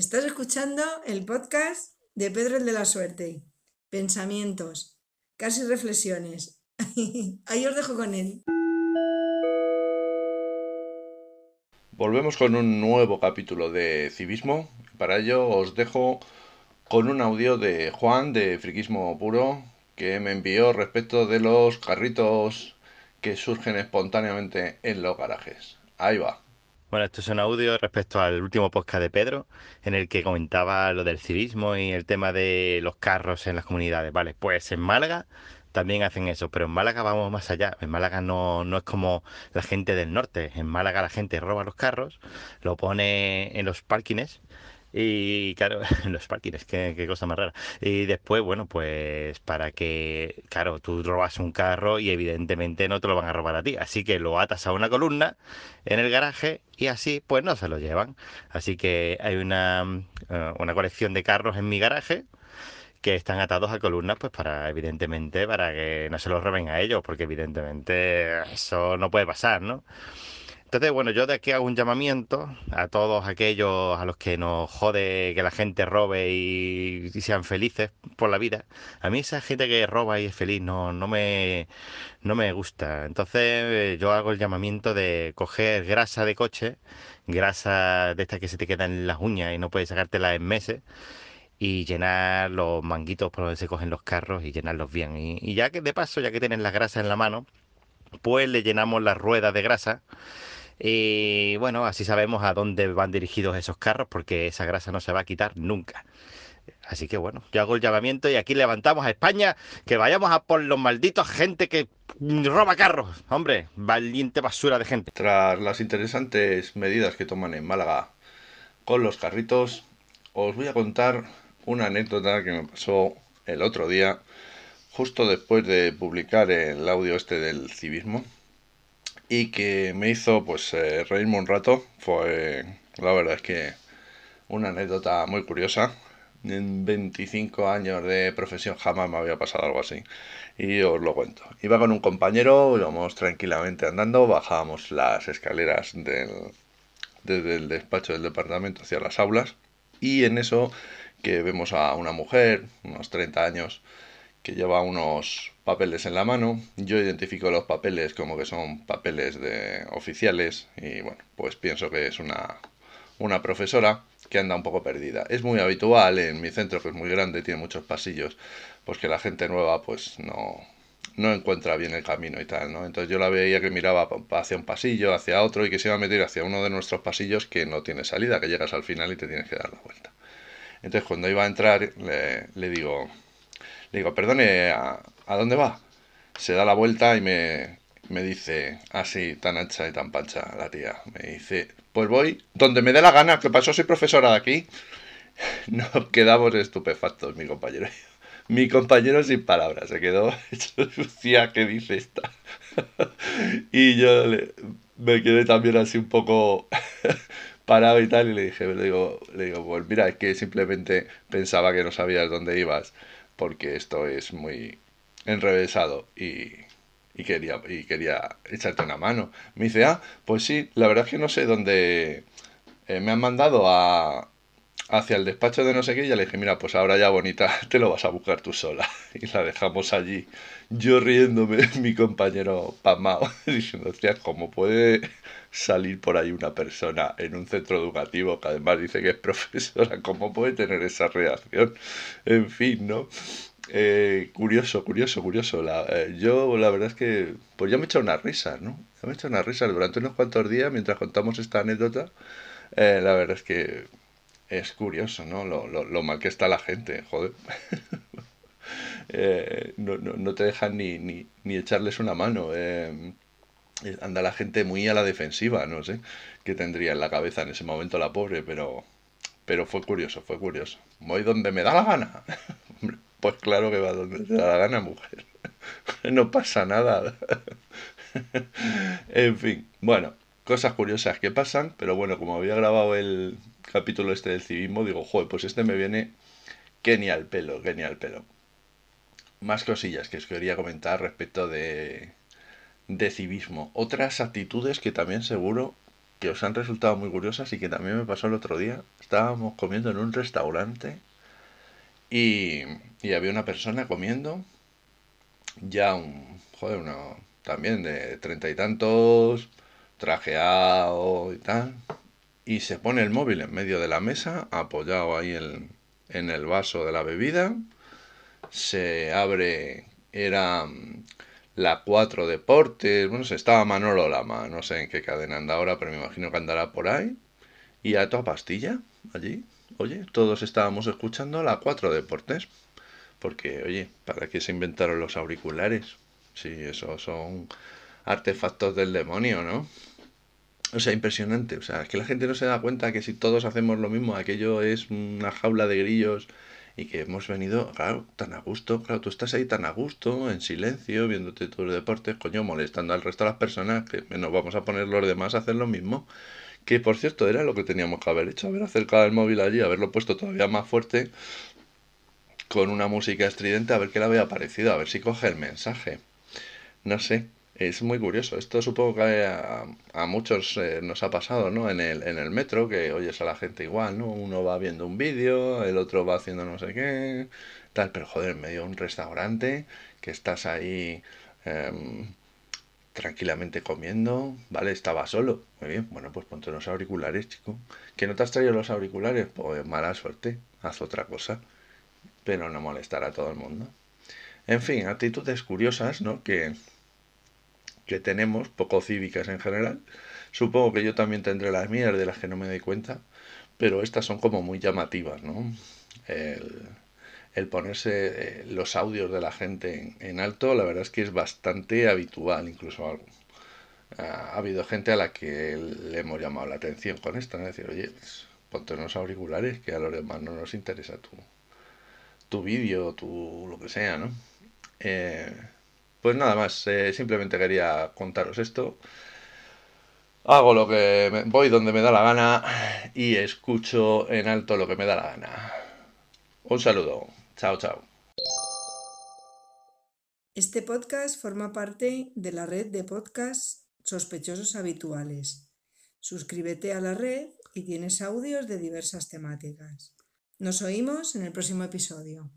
Estás escuchando el podcast de Pedro el de la Suerte. Pensamientos, casi reflexiones. Ahí os dejo con él. Volvemos con un nuevo capítulo de Civismo. Para ello os dejo con un audio de Juan de Friquismo Puro que me envió respecto de los carritos que surgen espontáneamente en los garajes. Ahí va. Bueno, esto es un audio respecto al último podcast de Pedro, en el que comentaba lo del civismo y el tema de los carros en las comunidades. Vale, pues en Málaga también hacen eso, pero en Málaga vamos más allá. En Málaga no, no es como la gente del norte. En Málaga la gente roba los carros, lo pone en los parkings y claro, los parkings, qué, qué, cosa más rara. Y después, bueno, pues para que, claro, tú robas un carro y evidentemente no te lo van a robar a ti. Así que lo atas a una columna en el garaje y así pues no se lo llevan. Así que hay una, eh, una colección de carros en mi garaje que están atados a columnas, pues para, evidentemente, para que no se los roben a ellos, porque evidentemente eso no puede pasar, ¿no? Entonces, bueno, yo de aquí hago un llamamiento a todos aquellos a los que nos jode que la gente robe y, sean felices por la vida. A mí esa gente que roba y es feliz no, no, me, no me gusta. Entonces yo hago el llamamiento de coger grasa de coche, grasa de esta que se te queda en las uñas y no puedes sacártela en meses y llenar los manguitos por donde se cogen los carros y llenarlos bien. Y, y ya que de paso, ya que tienes la grasa en la mano, pues le llenamos las ruedas de grasa y bueno, así sabemos a dónde van dirigidos esos carros porque esa grasa no se va a quitar nunca. Así que bueno, yo hago el llamamiento y aquí levantamos a España que vayamos a por los malditos gente que roba carros. Hombre, valiente basura de gente. Tras las interesantes medidas que toman en Málaga con los carritos, os voy a contar una anécdota que me pasó el otro día, justo después de publicar el audio este del civismo y que me hizo pues eh, reírme un rato. Fue la verdad es que una anécdota muy curiosa. En 25 años de profesión jamás me había pasado algo así. Y os lo cuento. Iba con un compañero, íbamos tranquilamente andando, bajábamos las escaleras del, desde el despacho del departamento hacia las aulas. Y en eso que vemos a una mujer, unos 30 años, que lleva unos papeles en la mano. Yo identifico los papeles como que son papeles de oficiales y bueno, pues pienso que es una, una profesora que anda un poco perdida. Es muy habitual en mi centro, que es muy grande, tiene muchos pasillos, pues que la gente nueva pues no, no encuentra bien el camino y tal, ¿no? Entonces yo la veía que miraba hacia un pasillo, hacia otro y que se iba a meter hacia uno de nuestros pasillos que no tiene salida, que llegas al final y te tienes que dar la vuelta. Entonces cuando iba a entrar le, le digo, le digo, perdone, ¿a, ¿a, dónde va? Se da la vuelta y me, me dice, así, tan ancha y tan pancha la tía. Me dice, pues voy donde me dé la gana, que pasó, soy profesora de aquí. Nos quedamos estupefactos, mi compañero. Mi compañero sin palabras, se quedó decía, ¿qué dice esta? y yo me quedé también así un poco parado y tal, y le dije, le digo, le digo, pues mira, es que simplemente pensaba que no sabías dónde ibas porque esto es muy enrevesado y, y, quería, y quería echarte una mano. Me dice, ah, pues sí, la verdad es que no sé dónde eh, me han mandado a, hacia el despacho de no sé qué y ya le dije, mira, pues ahora ya bonita, te lo vas a buscar tú sola. Y la dejamos allí, yo riéndome, mi compañero pasmado, diciendo, hostia, ¿cómo puede salir por ahí una persona en un centro educativo que además dice que es profesora? ¿Cómo puede tener esa reacción? En fin, ¿no? Eh, curioso, curioso, curioso. La, eh, yo la verdad es que, pues ya me he echado una risa, ¿no? Me he echado una risa durante unos cuantos días mientras contamos esta anécdota. Eh, la verdad es que es curioso, ¿no? Lo, lo, lo mal que está la gente, joder. eh, no, no, no, te dejan ni, ni, ni echarles una mano. Eh, anda la gente muy a la defensiva, no sé qué tendría en la cabeza en ese momento la pobre, pero, pero fue curioso, fue curioso. Voy donde me da la gana. Pues claro que va donde te da la gana, mujer. No pasa nada. En fin, bueno, cosas curiosas que pasan, pero bueno, como había grabado el, capítulo este del civismo, digo, joder, pues este me viene que ni al pelo, que ni al pelo. Más cosillas que os quería comentar respecto de, de civismo. Otras actitudes que también seguro que os han resultado muy curiosas y que también me pasó el otro día. Estábamos comiendo en un restaurante y, y había una persona comiendo, ya un, joder, uno también de treinta y tantos, trajeado y tal, y se pone el móvil en medio de la mesa, apoyado ahí en, en el vaso de la bebida, se abre, era mm, la 4 Deportes, bueno, se estaba Manolo Lama, no sé en qué cadena anda ahora, pero me imagino que andará por ahí, y a toda pastilla, allí, oye, todos estábamos escuchando la 4 Deportes, porque, oye, ¿para qué se inventaron los auriculares? Si esos son artefactos del demonio, ¿no? O sea, impresionante. O sea, es que la gente no se da cuenta que si todos hacemos lo mismo, aquello es una jaula de grillos y que hemos venido, claro, tan a gusto. Claro, tú estás ahí tan a gusto, en silencio, viéndote tus deportes, coño, molestando al resto de las personas, que nos vamos a poner los demás a hacer lo mismo. Que por cierto, era lo que teníamos que haber hecho, haber acercado el móvil allí, haberlo puesto todavía más fuerte, con una música estridente, a ver qué le había parecido, a ver si coge el mensaje. No sé, es muy curioso. Esto supongo que a, muchos eh, nos ha pasado, ¿no? En el, en el metro, que oyes a la gente igual, ¿no? Uno va viendo un vídeo, el otro va haciendo no sé qué, tal, pero joder, en medio de un restaurante, que estás ahí em, tranquilamente comiendo, ¿vale? Estaba solo. Muy bien, bueno, pues ponte los auriculares, chico. ¿Que no te has traído los auriculares? Pues mala suerte, haz otra cosa, pero no molestar a todo el mundo. En fin, actitudes curiosas, ¿no? Que, que tenemos, poco cívicas en general. Supongo que yo también tendré las mías de las que no me doy cuenta, pero estas son como muy llamativas, ¿no? El, el ponerse eh, los audios de la gente en, en, alto, la verdad es que es bastante habitual, incluso algo. Ha, habido gente a la que le hemos llamado la atención con esto, ¿no? decir, oye, pues, ponte unos auriculares que a los demás no nos interesa tu, tu vídeo, tu lo que sea, ¿no? Eh, pues nada más, eh, simplemente quería contaros esto. Hago lo que voy donde me da la gana y escucho en alto lo que me da la gana. Un saludo. Chao, chao. Este podcast forma parte de la red de podcasts sospechosos habituales. Suscríbete a la red y tienes audios de diversas temáticas. Nos oímos en el próximo episodio.